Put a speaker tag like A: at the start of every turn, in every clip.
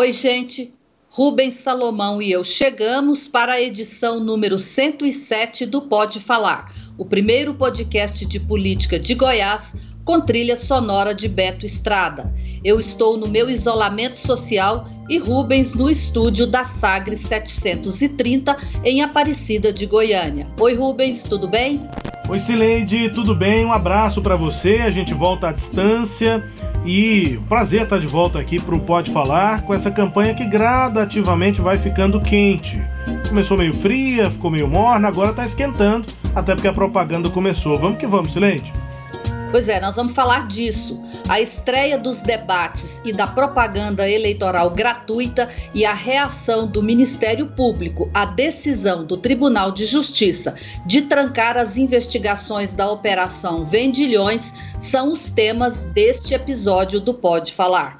A: Oi, gente. Rubens Salomão e eu chegamos para a edição número 107 do Pode Falar, o primeiro podcast de política de Goiás com trilha sonora de Beto Estrada. Eu estou no meu isolamento social e Rubens no estúdio da Sagre 730 em Aparecida de Goiânia. Oi, Rubens, tudo bem?
B: Oi, Cileide, tudo bem? Um abraço para você. A gente volta à distância e prazer estar de volta aqui para o Pode Falar com essa campanha que gradativamente vai ficando quente. Começou meio fria, ficou meio morna, agora está esquentando, até porque a propaganda começou. Vamos que vamos, Cileide.
A: Pois é, nós vamos falar disso. A estreia dos debates e da propaganda eleitoral gratuita e a reação do Ministério Público à decisão do Tribunal de Justiça de trancar as investigações da Operação Vendilhões são os temas deste episódio do Pode Falar.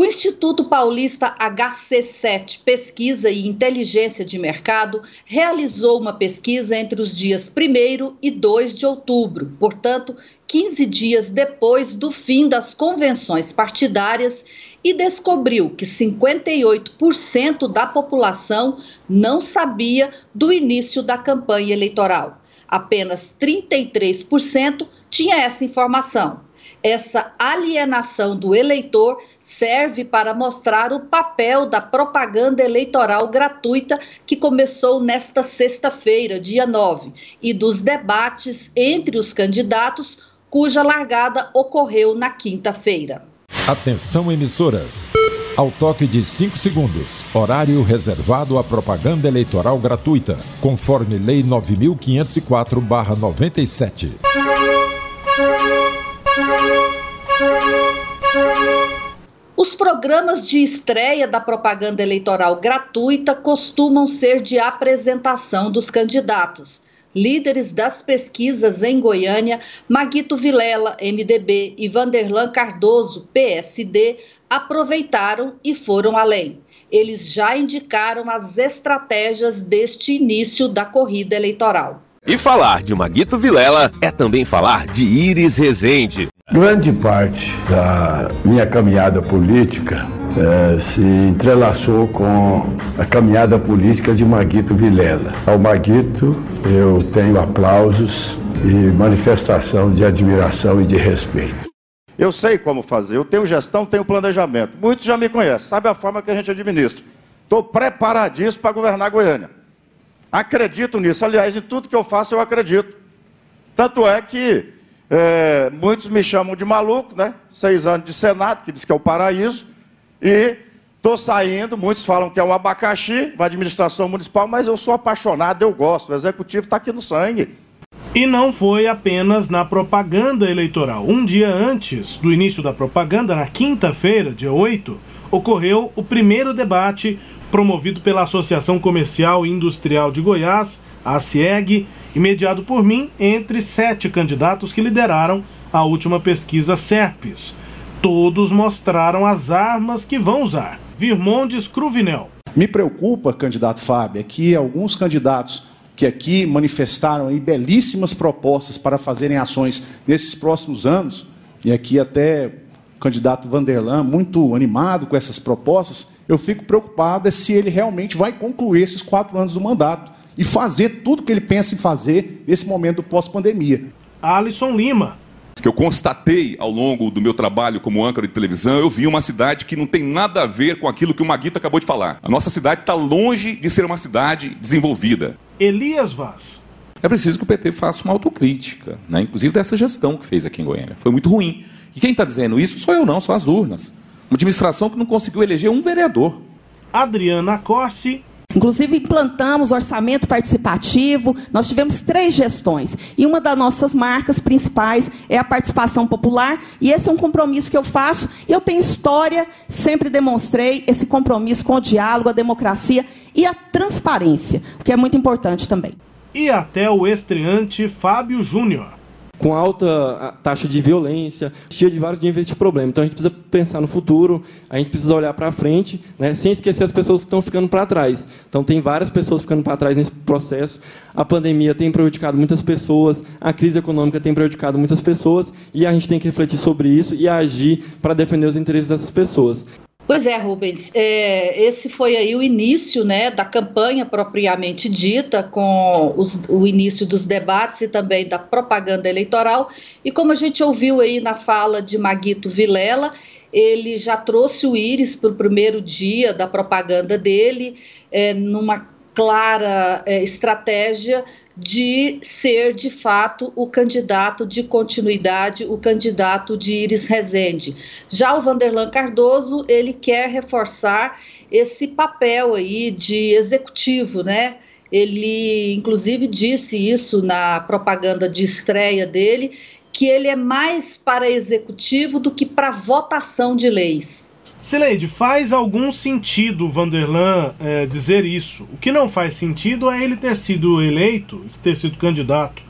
A: O Instituto Paulista HC7 Pesquisa e Inteligência de Mercado realizou uma pesquisa entre os dias 1 e 2 de outubro, portanto, 15 dias depois do fim das convenções partidárias, e descobriu que 58% da população não sabia do início da campanha eleitoral. Apenas 33% tinha essa informação. Essa alienação do eleitor serve para mostrar o papel da propaganda eleitoral gratuita que começou nesta sexta-feira, dia 9, e dos debates entre os candidatos, cuja largada ocorreu na quinta-feira.
C: Atenção, emissoras. Ao toque de 5 segundos, horário reservado à propaganda eleitoral gratuita, conforme Lei 9504-97.
A: Os programas de estreia da propaganda eleitoral gratuita costumam ser de apresentação dos candidatos. Líderes das pesquisas em Goiânia, Maguito Vilela, MDB, e Vanderlan Cardoso, PSD, aproveitaram e foram além. Eles já indicaram as estratégias deste início da corrida eleitoral.
D: E falar de Maguito Vilela é também falar de Iris Rezende.
E: Grande parte da minha caminhada política é, se entrelaçou com a caminhada política de Maguito Vilela. Ao Maguito eu tenho aplausos e manifestação de admiração e de respeito.
F: Eu sei como fazer, eu tenho gestão, tenho planejamento. Muitos já me conhecem, sabe a forma que a gente administra. Estou preparadíssimo para governar Goiânia. Acredito nisso. Aliás, em tudo que eu faço, eu acredito. Tanto é que é, muitos me chamam de maluco, né? Seis anos de Senado, que diz que é o paraíso. E estou saindo, muitos falam que é um abacaxi, uma administração municipal, mas eu sou apaixonado, eu gosto. O executivo está aqui no sangue.
B: E não foi apenas na propaganda eleitoral. Um dia antes do início da propaganda, na quinta-feira, dia 8, ocorreu o primeiro debate promovido pela Associação Comercial e Industrial de Goiás, a ACIEG, e mediado por mim entre sete candidatos que lideraram a última pesquisa SERPES. Todos mostraram as armas que vão usar. Virmondes Cruvinel.
G: Me preocupa, candidato Fábio, é que alguns candidatos que aqui manifestaram aí belíssimas propostas para fazerem ações nesses próximos anos, e aqui até o candidato Vanderlan, muito animado com essas propostas, eu fico preocupado é se ele realmente vai concluir esses quatro anos do mandato e fazer tudo que ele pensa em fazer nesse momento pós-pandemia.
B: Alisson Lima.
H: Que eu constatei ao longo do meu trabalho como âncora de televisão, eu vi uma cidade que não tem nada a ver com aquilo que o Maguito acabou de falar. A nossa cidade está longe de ser uma cidade desenvolvida.
B: Elias Vaz.
I: É preciso que o PT faça uma autocrítica, né? inclusive dessa gestão que fez aqui em Goiânia. Foi muito ruim. E quem está dizendo isso sou eu não, são as urnas. Uma administração que não conseguiu eleger um vereador.
B: Adriana Corsi.
J: Inclusive, implantamos orçamento participativo, nós tivemos três gestões. E uma das nossas marcas principais é a participação popular, e esse é um compromisso que eu faço, eu tenho história, sempre demonstrei esse compromisso com o diálogo, a democracia e a transparência, que é muito importante também.
B: E até o estreante Fábio Júnior
K: com alta taxa de violência, cheia de vários níveis de problema. Então a gente precisa pensar no futuro, a gente precisa olhar para frente, né, sem esquecer as pessoas que estão ficando para trás. Então tem várias pessoas ficando para trás nesse processo. A pandemia tem prejudicado muitas pessoas, a crise econômica tem prejudicado muitas pessoas e a gente tem que refletir sobre isso e agir para defender os interesses dessas pessoas.
A: Pois é, Rubens, é, esse foi aí o início né, da campanha propriamente dita, com os, o início dos debates e também da propaganda eleitoral. E como a gente ouviu aí na fala de Maguito Vilela, ele já trouxe o Íris para o primeiro dia da propaganda dele, é, numa clara é, estratégia de ser de fato o candidato de continuidade, o candidato de Iris Rezende. Já o Vanderlan Cardoso, ele quer reforçar esse papel aí de executivo, né? Ele, inclusive, disse isso na propaganda de estreia dele, que ele é mais para executivo do que para votação de leis.
B: Sileide, faz algum sentido o Vanderlan é, dizer isso. O que não faz sentido é ele ter sido eleito, ter sido candidato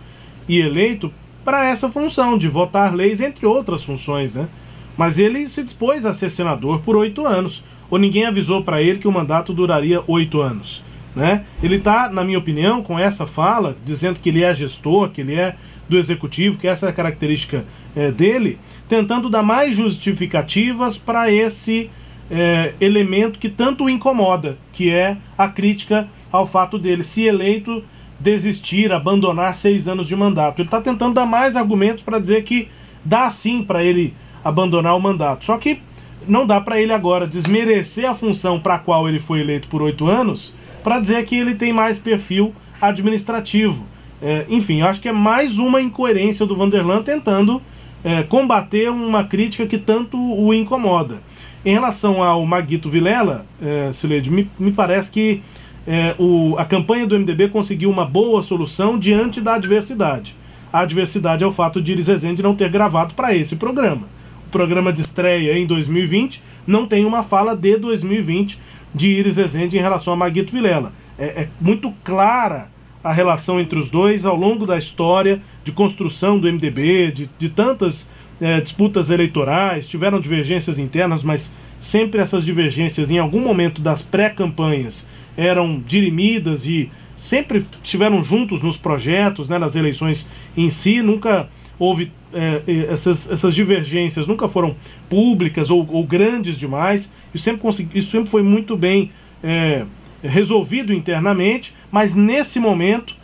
B: e eleito para essa função de votar leis, entre outras funções, né? Mas ele se dispôs a ser senador por oito anos, ou ninguém avisou para ele que o mandato duraria oito anos, né? Ele está, na minha opinião, com essa fala, dizendo que ele é gestor, que ele é do executivo, que essa é a característica é, dele, tentando dar mais justificativas para esse é, elemento que tanto o incomoda, que é a crítica ao fato dele, se eleito, desistir, abandonar seis anos de mandato. Ele está tentando dar mais argumentos para dizer que dá sim para ele abandonar o mandato. Só que não dá para ele agora desmerecer a função para a qual ele foi eleito por oito anos para dizer que ele tem mais perfil administrativo. É, enfim, eu acho que é mais uma incoerência do Vanderlan tentando é, combater uma crítica que tanto o incomoda. Em relação ao Maguito Vilela, é, Sileide, me, me parece que é, o, a campanha do MDB conseguiu uma boa solução diante da adversidade. A adversidade é o fato de Iris Rezende não ter gravado para esse programa. O programa de estreia em 2020 não tem uma fala de 2020 de Iris Rezende em relação a Maguito Vilela. É, é muito clara a relação entre os dois ao longo da história de construção do MDB, de, de tantas é, disputas eleitorais, tiveram divergências internas, mas sempre essas divergências, em algum momento das pré-campanhas, eram dirimidas e sempre estiveram juntos nos projetos, né, nas eleições em si, nunca houve é, essas, essas divergências, nunca foram públicas ou, ou grandes demais, isso sempre, consegui, isso sempre foi muito bem é, resolvido internamente, mas nesse momento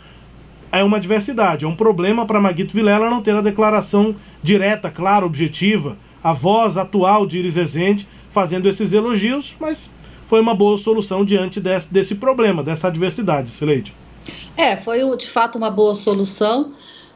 B: é uma diversidade, é um problema para Maguito Vilela não ter a declaração direta, clara, objetiva, a voz atual de Iris Rezende fazendo esses elogios, mas foi uma boa solução diante desse, desse problema, dessa adversidade, Sileide.
A: É, foi de fato uma boa solução.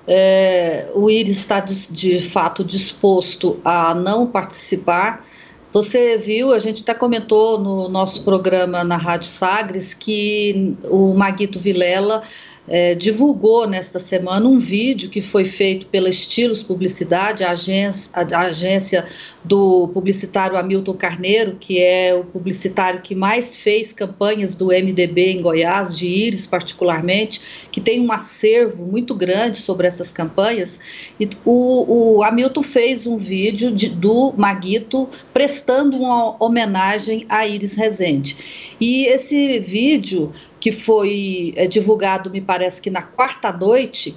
A: É, o Iris está de, de fato disposto a não participar você viu, a gente até comentou no nosso programa na Rádio Sagres que o Maguito Vilela é, divulgou nesta semana um vídeo que foi feito pela Estilos Publicidade, a agência, a agência do publicitário Hamilton Carneiro, que é o publicitário que mais fez campanhas do MDB em Goiás, de Íris particularmente, que tem um acervo muito grande sobre essas campanhas. E o, o Hamilton fez um vídeo de, do Maguito prestando uma homenagem a Íris Rezende. E esse vídeo que foi é, divulgado, me parece que na quarta noite,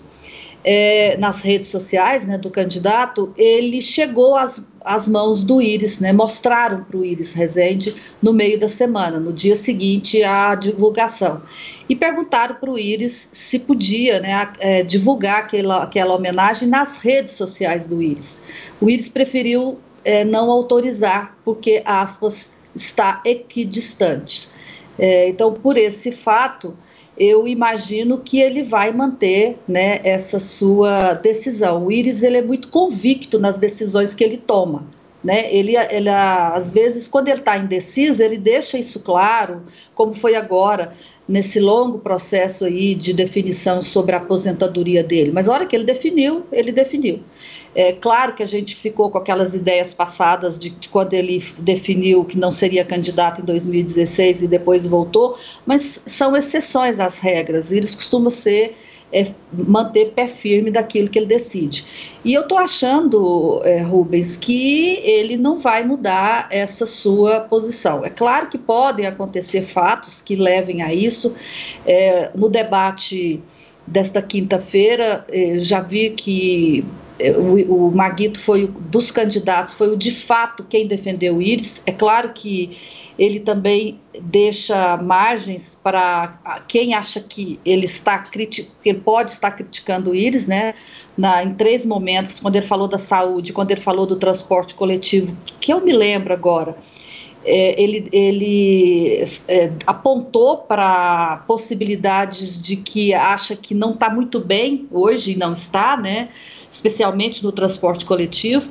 A: é, nas redes sociais né, do candidato, ele chegou às, às mãos do Íris, né, mostraram para o Íris Rezende no meio da semana, no dia seguinte à divulgação. E perguntaram para o Íris se podia né, é, divulgar aquela, aquela homenagem nas redes sociais do Íris. O Íris preferiu é, não autorizar, porque, aspas, está equidistante. É, então, por esse fato, eu imagino que ele vai manter né, essa sua decisão. O Iris ele é muito convicto nas decisões que ele toma. Né? Ele, ele, às vezes, quando ele está indeciso, ele deixa isso claro, como foi agora, nesse longo processo aí de definição sobre a aposentadoria dele. Mas a hora que ele definiu, ele definiu. É claro que a gente ficou com aquelas ideias passadas de, de quando ele definiu que não seria candidato em 2016 e depois voltou, mas são exceções às regras. Eles costumam ser é manter pé firme daquilo que ele decide. E eu estou achando, é, Rubens, que ele não vai mudar essa sua posição. É claro que podem acontecer fatos que levem a isso. É, no debate desta quinta-feira, é, já vi que o, o Maguito foi dos candidatos, foi o de fato quem defendeu o Íris. É claro que ele também deixa margens para quem acha que ele está ele pode estar criticando o Íris, né? Na, em três momentos, quando ele falou da saúde, quando ele falou do transporte coletivo, que eu me lembro agora, é, ele, ele é, apontou para possibilidades de que acha que não está muito bem hoje não está, né? especialmente no transporte coletivo,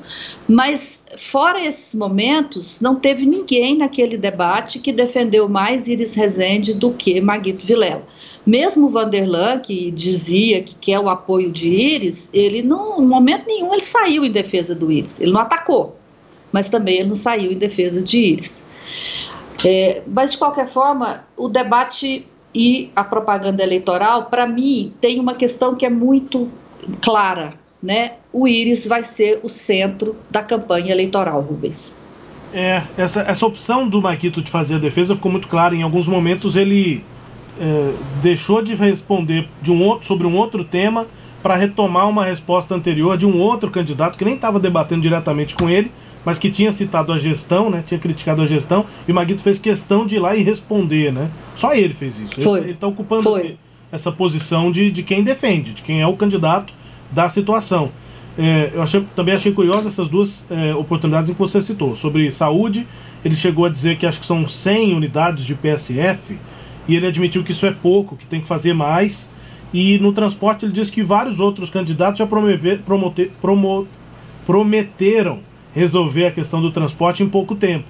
A: mas fora esses momentos, não teve ninguém naquele debate que defendeu mais Iris Rezende do que Maguito Vilela. Mesmo Vanderlan, que dizia que quer o apoio de Iris, ele não, em momento nenhum ele saiu em defesa do Iris, ele não atacou, mas também ele não saiu em defesa de Iris. É, mas de qualquer forma, o debate e a propaganda eleitoral, para mim, tem uma questão que é muito clara né, o Íris vai ser o centro da campanha eleitoral, Rubens.
B: É, essa, essa opção do Maquito de fazer a defesa ficou muito clara. Em alguns momentos ele é, deixou de responder de um outro, sobre um outro tema para retomar uma resposta anterior de um outro candidato que nem estava debatendo diretamente com ele, mas que tinha citado a gestão, né? Tinha criticado a gestão e o Maguito fez questão de ir lá e responder, né? Só ele fez isso. Foi. Ele está ocupando esse, essa posição de, de quem defende, de quem é o candidato da situação. É, eu achei, também achei curiosa essas duas é, oportunidades em que você citou. Sobre saúde, ele chegou a dizer que acho que são 100 unidades de PSF e ele admitiu que isso é pouco, que tem que fazer mais. E no transporte ele disse que vários outros candidatos já promover, promoter, promo, prometeram resolver a questão do transporte em pouco tempo.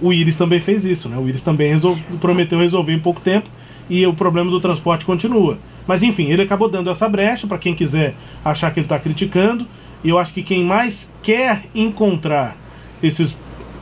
B: O Iris também fez isso, né? O Iris também prometeu resolver em pouco tempo e o problema do transporte continua. Mas enfim, ele acabou dando essa brecha para quem quiser achar que ele está criticando. E eu acho que quem mais quer encontrar esses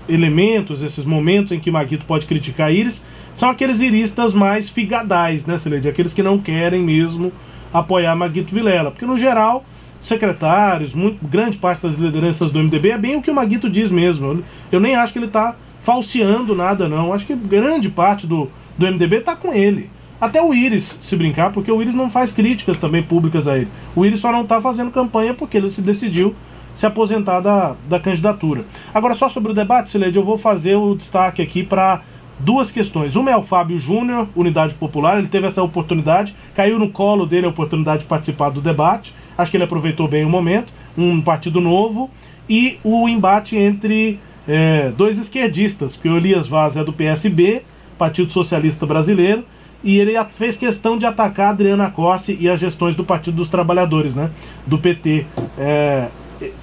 B: elementos, esses momentos em que Maguito pode criticar Iris, são aqueles iristas mais figadais, né, Celede? Aqueles que não querem mesmo apoiar Maguito Vilela. Porque, no geral, secretários, muito, grande parte das lideranças do MDB é bem o que o Maguito diz mesmo. Eu, eu nem acho que ele está falseando nada, não. Acho que grande parte do, do MDB está com ele. Até o Íris, se brincar, porque o Íris não faz críticas também públicas a ele. O Íris só não está fazendo campanha porque ele se decidiu se aposentar da, da candidatura. Agora, só sobre o debate, Sileide, eu vou fazer o destaque aqui para duas questões. Uma é o Fábio Júnior, Unidade Popular, ele teve essa oportunidade, caiu no colo dele a oportunidade de participar do debate, acho que ele aproveitou bem o momento, um partido novo, e o embate entre é, dois esquerdistas, porque o Elias Vaz é do PSB, Partido Socialista Brasileiro, e ele fez questão de atacar a Adriana Corsi e as gestões do Partido dos Trabalhadores, né? Do PT. É,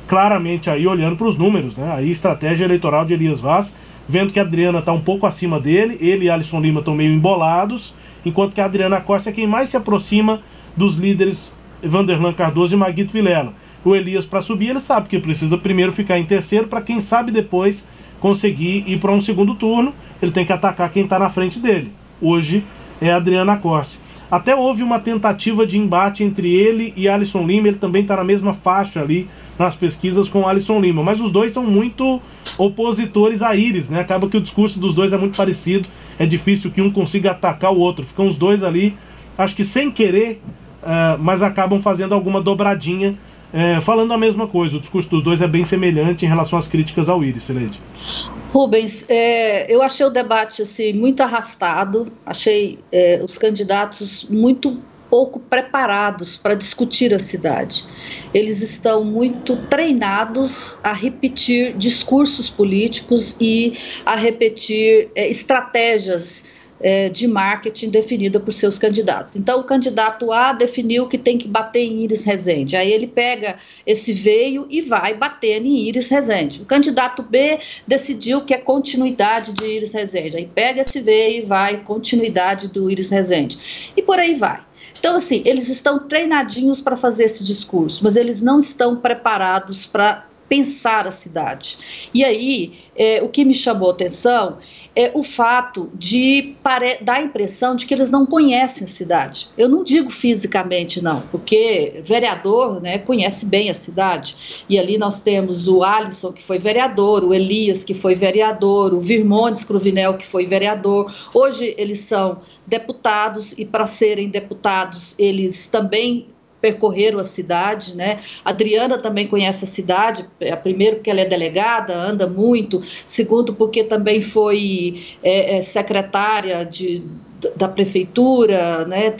B: claramente aí olhando para os números, né? Aí estratégia eleitoral de Elias Vaz, vendo que a Adriana está um pouco acima dele, ele e Alisson Lima estão meio embolados, enquanto que a Adriana Costa é quem mais se aproxima dos líderes Vanderlan Cardoso e Maguito Vilela. O Elias, para subir, ele sabe que precisa primeiro ficar em terceiro, para quem sabe depois conseguir ir para um segundo turno, ele tem que atacar quem está na frente dele. Hoje, é Adriana Corsi. Até houve uma tentativa de embate entre ele e Alisson Lima, ele também está na mesma faixa ali nas pesquisas com Alisson Lima, mas os dois são muito opositores a Iris, né? Acaba que o discurso dos dois é muito parecido, é difícil que um consiga atacar o outro, ficam os dois ali, acho que sem querer, uh, mas acabam fazendo alguma dobradinha é, falando a mesma coisa, o discurso dos dois é bem semelhante em relação às críticas ao Iris, Sileide.
A: Rubens, é, eu achei o debate assim, muito arrastado, achei é, os candidatos muito pouco preparados para discutir a cidade. Eles estão muito treinados a repetir discursos políticos e a repetir é, estratégias é, de marketing definida por seus candidatos. Então, o candidato A definiu que tem que bater em Iris Rezende. Aí ele pega esse veio e vai bater em Iris Rezende. O candidato B decidiu que é continuidade de Iris Rezende. Aí pega esse veio e vai continuidade do Iris Rezende. E por aí vai. Então, assim, eles estão treinadinhos para fazer esse discurso, mas eles não estão preparados para pensar a cidade. E aí, é, o que me chamou a atenção é o fato de dar a impressão de que eles não conhecem a cidade. Eu não digo fisicamente, não, porque vereador né, conhece bem a cidade. E ali nós temos o Alisson, que foi vereador, o Elias, que foi vereador, o Virmondes Cruvinel, que foi vereador. Hoje eles são deputados e, para serem deputados, eles também percorreram a cidade, né? A Adriana também conhece a cidade, é, primeiro porque ela é delegada, anda muito, segundo porque também foi é, é, secretária de, da prefeitura, né?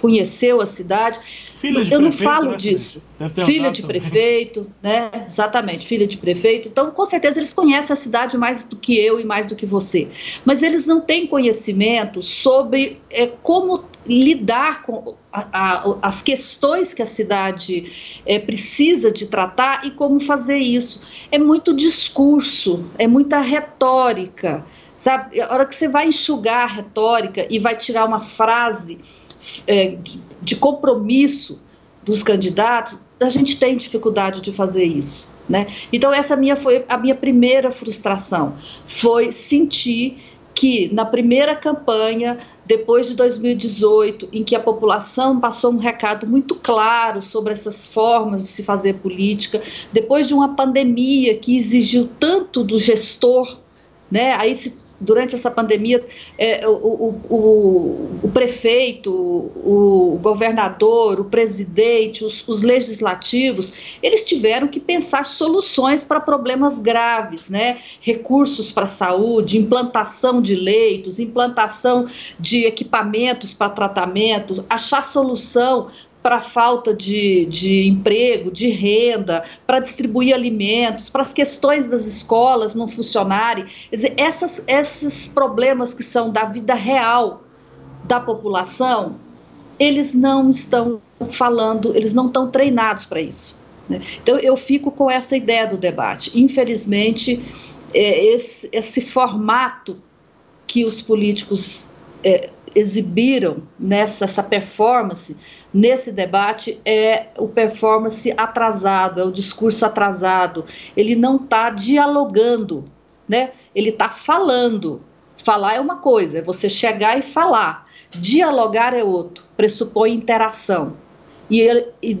A: Conheceu a cidade. Filha de Eu não falo né? disso. Filha de prefeito, né? Exatamente, filha de prefeito. Então, com certeza, eles conhecem a cidade mais do que eu e mais do que você. Mas eles não têm conhecimento sobre é, como lidar com a, a, as questões que a cidade é, precisa de tratar e como fazer isso. É muito discurso, é muita retórica, sabe? A hora que você vai enxugar a retórica e vai tirar uma frase é, de, compromisso dos candidatos, a gente tem dificuldade de fazer isso. Né? Então essa minha foi a minha primeira frustração, foi sentir que na primeira campanha, depois de 2018, em que a população passou um recado muito claro sobre essas formas de se fazer política, depois de uma pandemia que exigiu tanto do gestor, né, aí se durante essa pandemia, é, o, o, o, o, prefeito, o governador, o presidente, os, os, legislativos, eles tiveram que pensar soluções para problemas graves, né? Recursos para a saúde, implantação de leitos, implantação de equipamentos para tratamento, achar solução para falta de, de emprego, de renda, para distribuir alimentos, para as questões das escolas não funcionarem. Quer dizer, essas, esses problemas que são da vida real da população, eles não estão falando, eles não estão treinados para isso. Né? Então, eu fico com essa ideia do debate. Infelizmente, é, esse, esse formato que os políticos é, exibiram nessa essa performance, nesse debate, é o performance atrasado, é o discurso atrasado. Ele não está dialogando, né? ele está falando. Falar é uma coisa, é você chegar e falar. Dialogar é outro, pressupõe interação. E, ele, e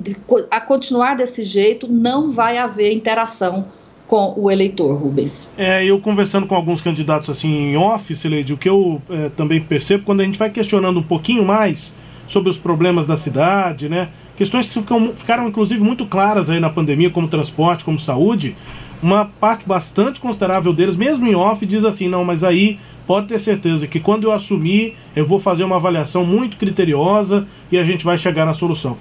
A: a continuar desse jeito, não vai haver interação com o eleitor, Rubens.
B: É, eu conversando com alguns candidatos assim em off, Sileide, o que eu é, também percebo, quando a gente vai questionando um pouquinho mais sobre os problemas da cidade, né? Questões que ficam, ficaram inclusive muito claras aí na pandemia, como transporte, como saúde, uma parte bastante considerável deles, mesmo em off, diz assim, não, mas aí pode ter certeza que quando eu assumir, eu vou fazer uma avaliação muito criteriosa e a gente vai chegar na solução.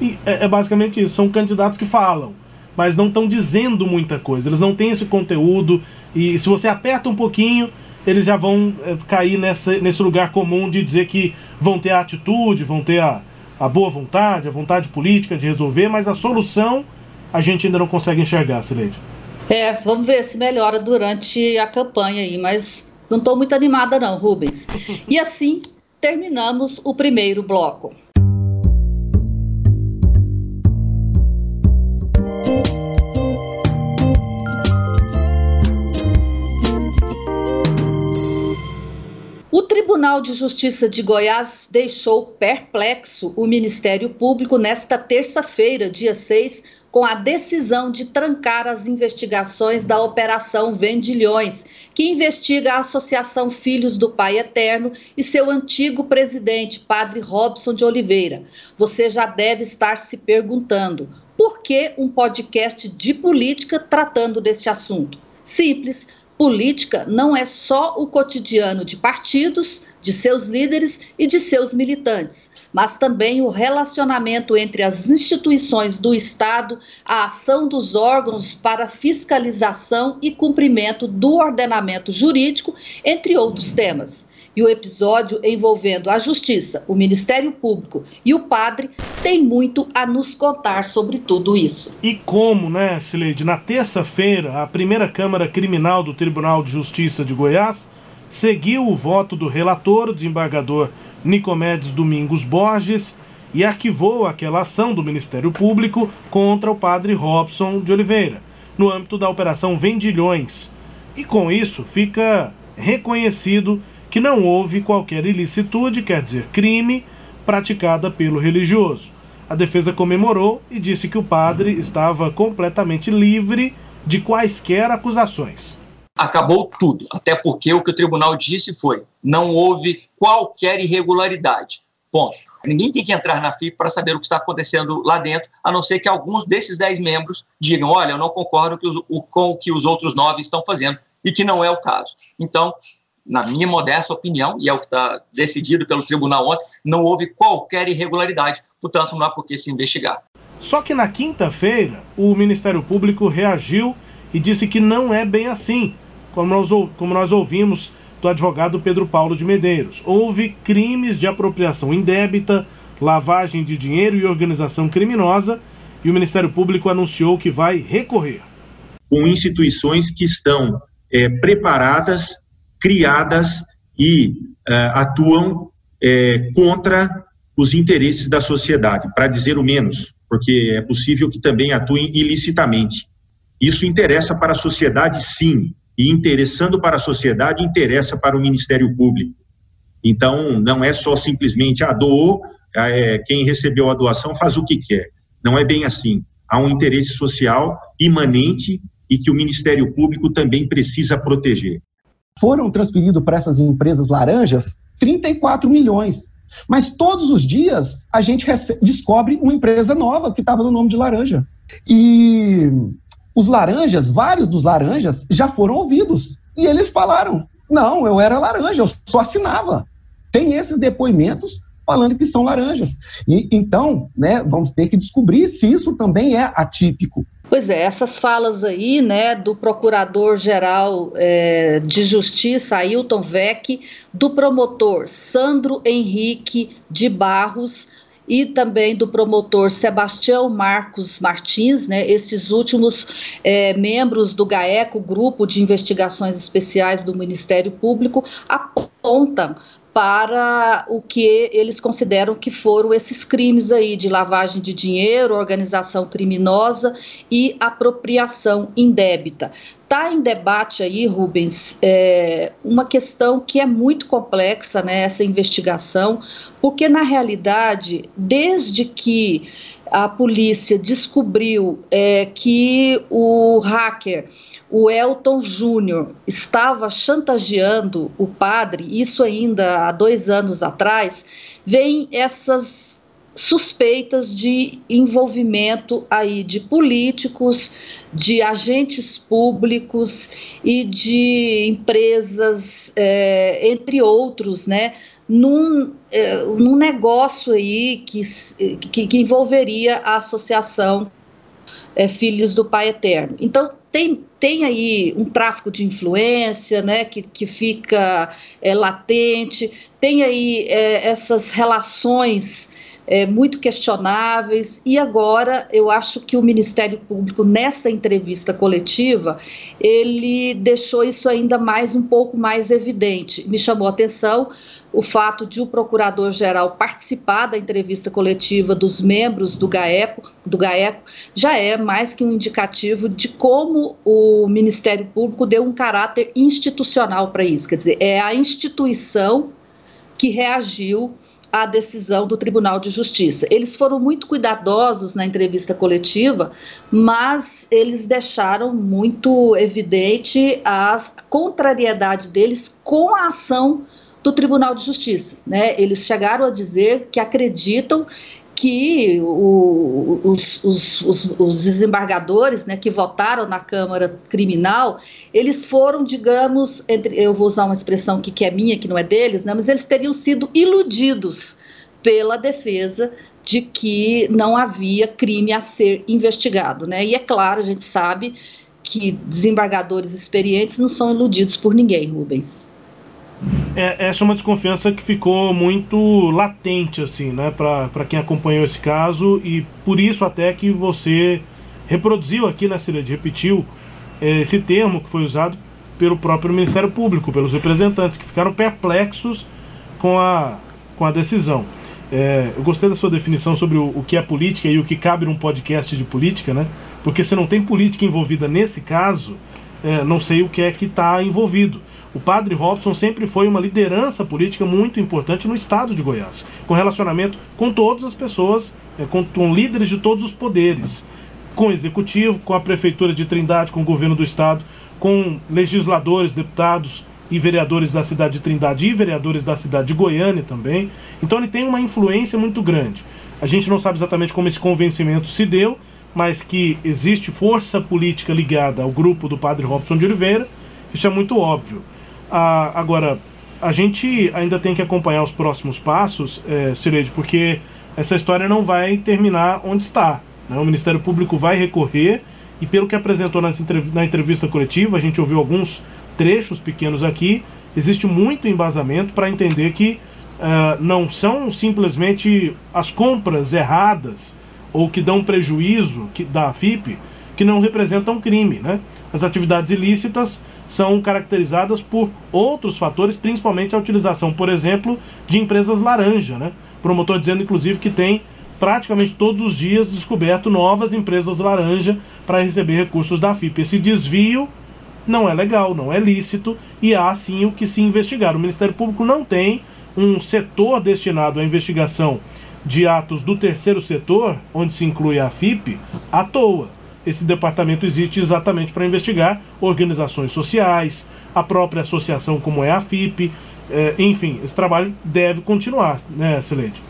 B: E é, é basicamente isso, são candidatos que falam mas não estão dizendo muita coisa. Eles não têm esse conteúdo e se você aperta um pouquinho, eles já vão é, cair nessa, nesse lugar comum de dizer que vão ter a atitude, vão ter a, a boa vontade, a vontade política de resolver, mas a solução a gente ainda não consegue enxergar, Sileide.
A: É, vamos ver se melhora durante a campanha aí, mas não estou muito animada não, Rubens. E assim terminamos o primeiro bloco. Tribunal de Justiça de Goiás deixou perplexo o Ministério Público nesta terça-feira, dia 6, com a decisão de trancar as investigações da Operação Vendilhões, que investiga a Associação Filhos do Pai Eterno e seu antigo presidente, Padre Robson de Oliveira. Você já deve estar se perguntando: por que um podcast de política tratando deste assunto? Simples Política não é só o cotidiano de partidos, de seus líderes e de seus militantes, mas também o relacionamento entre as instituições do Estado, a ação dos órgãos para fiscalização e cumprimento do ordenamento jurídico, entre outros temas. E o episódio envolvendo a Justiça, o Ministério Público e o padre tem muito a nos contar sobre tudo isso.
B: E como, né, Sileide? Na terça-feira, a primeira Câmara Criminal do Tribunal de Justiça de Goiás seguiu o voto do relator, desembargador Nicomedes Domingos Borges, e arquivou aquela ação do Ministério Público contra o padre Robson de Oliveira, no âmbito da Operação Vendilhões. E com isso fica reconhecido que não houve qualquer ilicitude, quer dizer, crime, praticada pelo religioso. A defesa comemorou e disse que o padre estava completamente livre de quaisquer acusações
L: acabou tudo. Até porque o que o tribunal disse foi: não houve qualquer irregularidade. Ponto. Ninguém tem que entrar na FIP para saber o que está acontecendo lá dentro, a não ser que alguns desses dez membros digam: olha, eu não concordo com o que os outros nove estão fazendo, e que não é o caso. Então, na minha modesta opinião, e é o que está decidido pelo tribunal ontem, não houve qualquer irregularidade, portanto, não há por que se investigar.
B: Só que na quinta-feira, o Ministério Público reagiu e disse que não é bem assim como nós, como nós ouvimos do advogado Pedro Paulo de Medeiros. Houve crimes de apropriação indébita, lavagem de dinheiro e organização criminosa, e o Ministério Público anunciou que vai recorrer.
M: Com instituições que estão é, preparadas, criadas e é, atuam é, contra os interesses da sociedade, para dizer o menos, porque é possível que também atuem ilicitamente. Isso interessa para a sociedade, sim, e interessando para a sociedade, interessa para o Ministério Público. Então, não é só simplesmente, ah, doou, ah, é, quem recebeu a doação faz o que quer. Não é bem assim. Há um interesse social imanente e que o Ministério Público também precisa proteger.
N: Foram transferidos para essas empresas laranjas 34 milhões. Mas todos os dias a gente descobre uma empresa nova que estava no nome de laranja. E os laranjas, vários dos laranjas, já foram ouvidos. E eles falaram: não, eu era laranja, eu só assinava. Tem esses depoimentos falando que são laranjas. E, então, né, vamos ter que descobrir se isso também é atípico.
A: Pois é, essas falas aí, né, do Procurador-Geral é, de Justiça, Ailton Vec, do promotor Sandro Henrique de Barros, e também do promotor Sebastião Marcos Martins, né, esses últimos é, membros do GAECO, Grupo de Investigações Especiais do Ministério Público, apontam para o que eles consideram que foram esses crimes aí de lavagem de dinheiro, organização criminosa e apropriação indébita. Está em debate aí, Rubens, é, uma questão que é muito complexa, né, essa investigação, porque na realidade, desde que a polícia descobriu é, que o hacker o Elton Júnior estava chantageando o padre, isso ainda há dois anos atrás, vem essas suspeitas de envolvimento aí de políticos, de agentes públicos e de empresas, é, entre outros, né, num, é, num negócio aí que, que, que envolveria a associação é, Filhos do Pai Eterno. Então, tem, tem aí um tráfico de influência, né, que, que fica é, latente, tem aí é, essas relações é, muito questionáveis, e agora eu acho que o Ministério Público, nessa entrevista coletiva, ele deixou isso ainda mais, um pouco mais evidente. Me chamou a atenção o fato de o procurador-geral participar da entrevista coletiva dos membros do GAECO, do GAECO já é mais que um indicativo de como o Ministério Público deu um caráter institucional para isso. Quer dizer, é a instituição que reagiu à decisão do Tribunal de Justiça. Eles foram muito cuidadosos na entrevista coletiva, mas eles deixaram muito evidente a contrariedade deles com a ação do Tribunal de Justiça. Né? Eles chegaram a dizer que acreditam que o, os, os, os, os, desembargadores né, que votaram na Câmara Criminal, eles foram, digamos, entre, eu vou usar uma expressão que, que é minha, que não é deles, né, mas eles teriam sido iludidos pela defesa de que não havia crime a ser investigado. Né? E é claro, a gente sabe que desembargadores experientes não são iludidos por ninguém, Rubens.
B: É, essa é uma desconfiança que ficou muito latente, assim, né, para quem acompanhou esse caso, e por isso até que você reproduziu aqui na né, de repetiu é, esse termo que foi usado pelo próprio Ministério Público, pelos representantes, que ficaram perplexos com a, com a decisão. É, eu gostei da sua definição sobre o, o, que é política e o que cabe num podcast de política, né? Porque se não tem política envolvida nesse caso, é, não sei o que é que está envolvido. O padre Robson sempre foi uma liderança política muito importante no estado de Goiás, com relacionamento com todas as pessoas, é, com, com líderes de todos os poderes, com o executivo, com a prefeitura de Trindade, com o governo do estado, com legisladores, deputados e vereadores da cidade de Trindade e vereadores da cidade de Goiânia também. Então ele tem uma influência muito grande. A gente não sabe exatamente como esse convencimento se deu, mas que existe força política ligada ao grupo do padre Robson de Oliveira, isso é muito óbvio. Ah, agora, a gente ainda tem que acompanhar os próximos passos, é, Cileide, porque essa história não vai terminar onde está. Né? O Ministério Público vai recorrer e, pelo que apresentou na entrevista coletiva, a gente ouviu alguns trechos pequenos aqui, existe muito embasamento para entender que uh, não são simplesmente as compras erradas ou que dão prejuízo que, da FIP que não representam crime. Né? As atividades ilícitas são caracterizadas por outros fatores, principalmente a utilização, por exemplo, de empresas laranja. Né? Promotor dizendo, inclusive, que tem praticamente todos os dias descoberto novas empresas laranja para receber recursos da FIP. Esse desvio não é legal, não é lícito e há sim o que se investigar. O Ministério Público não tem um setor destinado à investigação de atos do terceiro setor, onde se inclui a FIP, à toa esse departamento existe exatamente para investigar organizações sociais, a própria associação como é a FIP, é, enfim, esse trabalho deve continuar, né, Celede?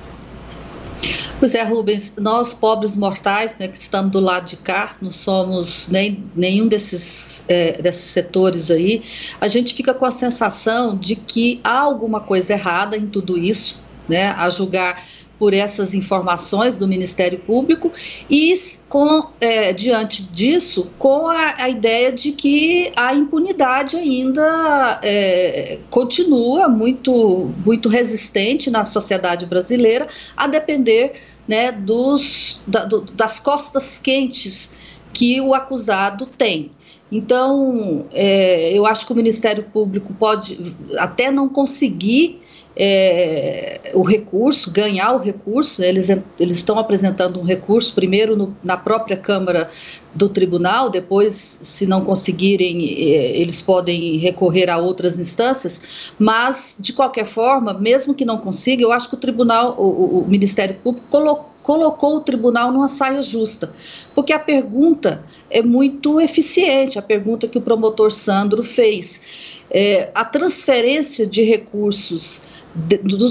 A: Pois é, Rubens, nós pobres mortais, né, que estamos do lado de cá, não somos nem nenhum desses, é, desses setores aí, a gente fica com a sensação de que há alguma coisa errada em tudo isso, né, a julgar por essas informações do Ministério Público e com é, diante disso com a, a, ideia de que a impunidade ainda é, continua muito muito resistente na sociedade brasileira a depender né, dos, da, do, das costas quentes que o acusado tem. Então, é, eu acho que o Ministério Público pode até não conseguir é, o recurso, ganhar o recurso, eles, eles estão apresentando um recurso, primeiro no, na própria Câmara do Tribunal, depois, se não conseguirem, é, eles podem recorrer a outras instâncias, mas, de qualquer forma, mesmo que não consiga, eu acho que o Tribunal, o, o Ministério Público colocou colocou o tribunal numa saia justa, porque a pergunta é muito eficiente, a pergunta que o promotor Sandro fez. É, a transferência de recursos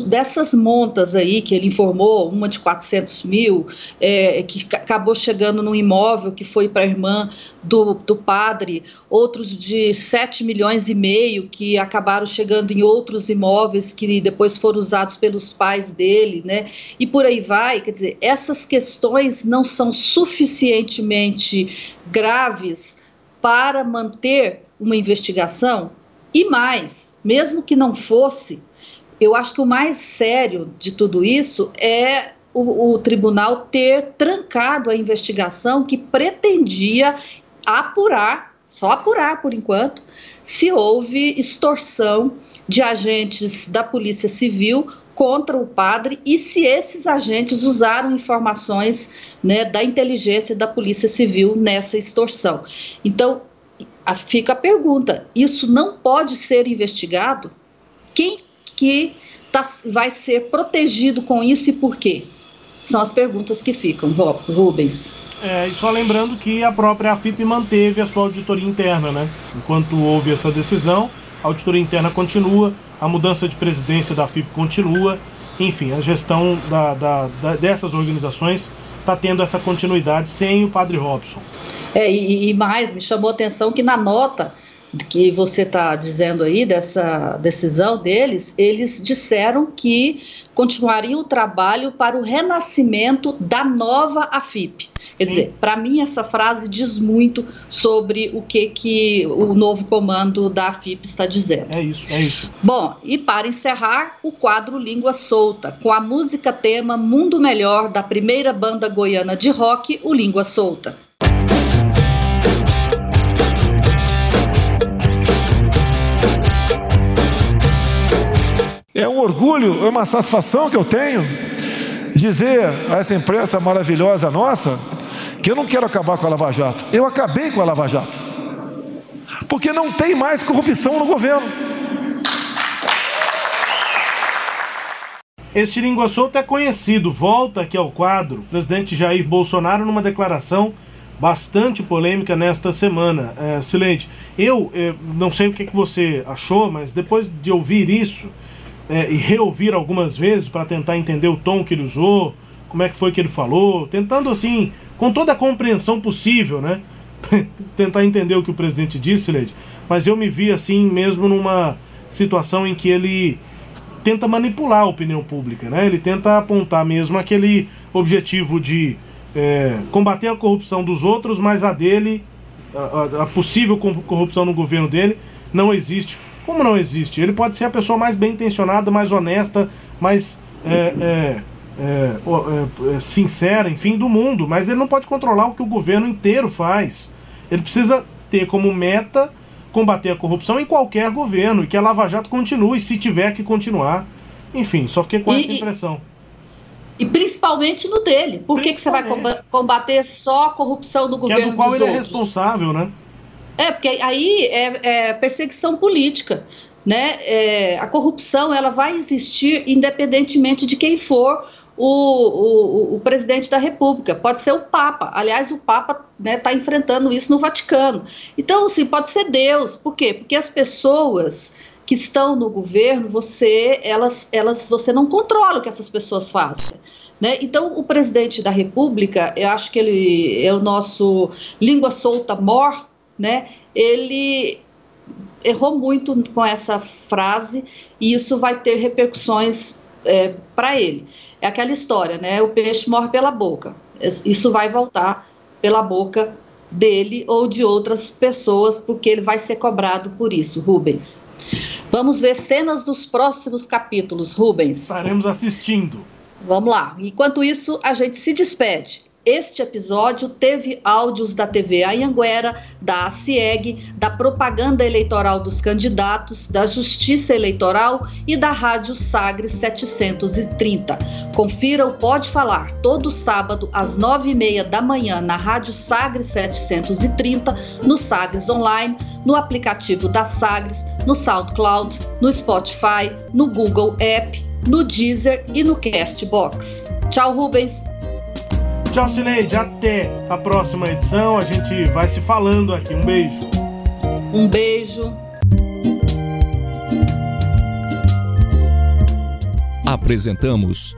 A: dessas montas aí que ele informou, uma de 400 mil, é, que acabou chegando num imóvel que foi para a irmã do, do padre, outros de 7 milhões e meio que acabaram chegando em outros imóveis que depois foram usados pelos pais dele, né? E por aí vai, quer dizer, essas questões não são suficientemente graves para manter uma investigação e mais, mesmo que não fosse, eu acho que o mais sério de tudo isso é o, o, tribunal ter trancado a investigação que pretendia apurar, só apurar por enquanto, se houve extorsão de agentes da Polícia Civil contra o padre e se esses agentes usaram informações né, da inteligência da Polícia Civil nessa extorsão. Então, fica a pergunta: isso não pode ser investigado? Quem que tá, vai ser protegido com isso e por quê? São as perguntas que ficam, Rubens.
B: É, e só lembrando que a própria AFIP manteve a sua auditoria interna, né? Enquanto houve essa decisão, a auditoria interna continua, a mudança de presidência da AFIP continua, enfim, a gestão da, da, da dessas organizações está tendo essa continuidade sem o Padre Robson.
A: É, e, e mais, me chamou a atenção que na nota que você está dizendo aí, dessa decisão deles, eles disseram que continuariam o trabalho para o renascimento da nova AFIP. Quer Sim. dizer, para mim essa frase diz muito sobre o que, que o novo comando da AFIP está dizendo.
B: É isso, é isso.
A: Bom, e para encerrar, o quadro Língua Solta, com a música tema Mundo Melhor da primeira banda goiana de rock, o Língua Solta.
O: É um orgulho, é uma satisfação que eu tenho dizer a essa imprensa maravilhosa nossa que eu não quero acabar com a Lava Jato. Eu acabei com a Lava Jato. Porque não tem mais corrupção no governo.
B: Este língua solta é conhecido. Volta aqui ao quadro. O presidente Jair Bolsonaro numa declaração bastante polêmica nesta semana. É, Silente, eu, eu não sei o que, que você achou, mas depois de ouvir isso, é, e reouvir algumas vezes para tentar entender o tom que ele usou, como é que foi que ele falou, tentando assim, com toda a compreensão possível, né? tentar entender o que o presidente disse, Leide. Mas eu me vi assim mesmo numa situação em que ele tenta manipular a opinião pública, né? Ele tenta apontar mesmo aquele objetivo de é, combater a corrupção dos outros, mas a dele, a, a possível corrupção no governo dele, não existe como não existe? Ele pode ser a pessoa mais bem intencionada, mais honesta, mais é, é, é, é, sincera, enfim, do mundo, mas ele não pode controlar o que o governo inteiro faz. Ele precisa ter como meta combater a corrupção em qualquer governo e que a Lava Jato continue, se tiver que continuar. Enfim, só fiquei com e, essa impressão.
A: E principalmente no dele. Por que, que você vai combater só a corrupção do governo? Que é do
B: qual ele
A: outros?
B: é responsável, né?
A: É, porque aí é, é perseguição política. Né? É, a corrupção ela vai existir independentemente de quem for o, o, o, presidente da República, pode ser o Papa. Aliás, o Papa está né, tá enfrentando isso no Vaticano. Então, assim, pode ser Deus. Por quê? Porque as pessoas que estão no governo, você, elas, elas, você não controla o que essas pessoas fazem. Né? Então, o presidente da República, eu acho que ele é o nosso língua solta mor, né? Ele errou muito com essa frase e isso vai ter repercussões é, para ele. É aquela história, né? O peixe morre pela boca. Isso vai voltar pela boca dele ou de outras pessoas, porque ele vai ser cobrado por isso, Rubens. Vamos ver cenas dos próximos capítulos, Rubens.
B: Estaremos assistindo.
A: Vamos lá. Enquanto isso, a gente se despede. Este episódio teve áudios da TV Anhanguera, da ACIEG, da propaganda eleitoral dos candidatos, da Justiça Eleitoral e da Rádio Sagres 730. Confira o Pode Falar todo sábado às nove e meia da manhã na Rádio Sagres 730, no Sagres Online, no aplicativo da Sagres, no SoundCloud, no Spotify, no Google App, no Deezer e no Castbox. Tchau, Rubens!
B: Tchau, Cineide. Até a próxima edição. A gente vai se falando aqui. Um beijo.
A: Um beijo.
P: Apresentamos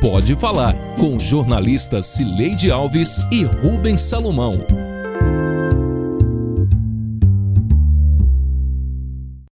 P: Pode Falar com jornalistas Cileide Alves e Rubens Salomão.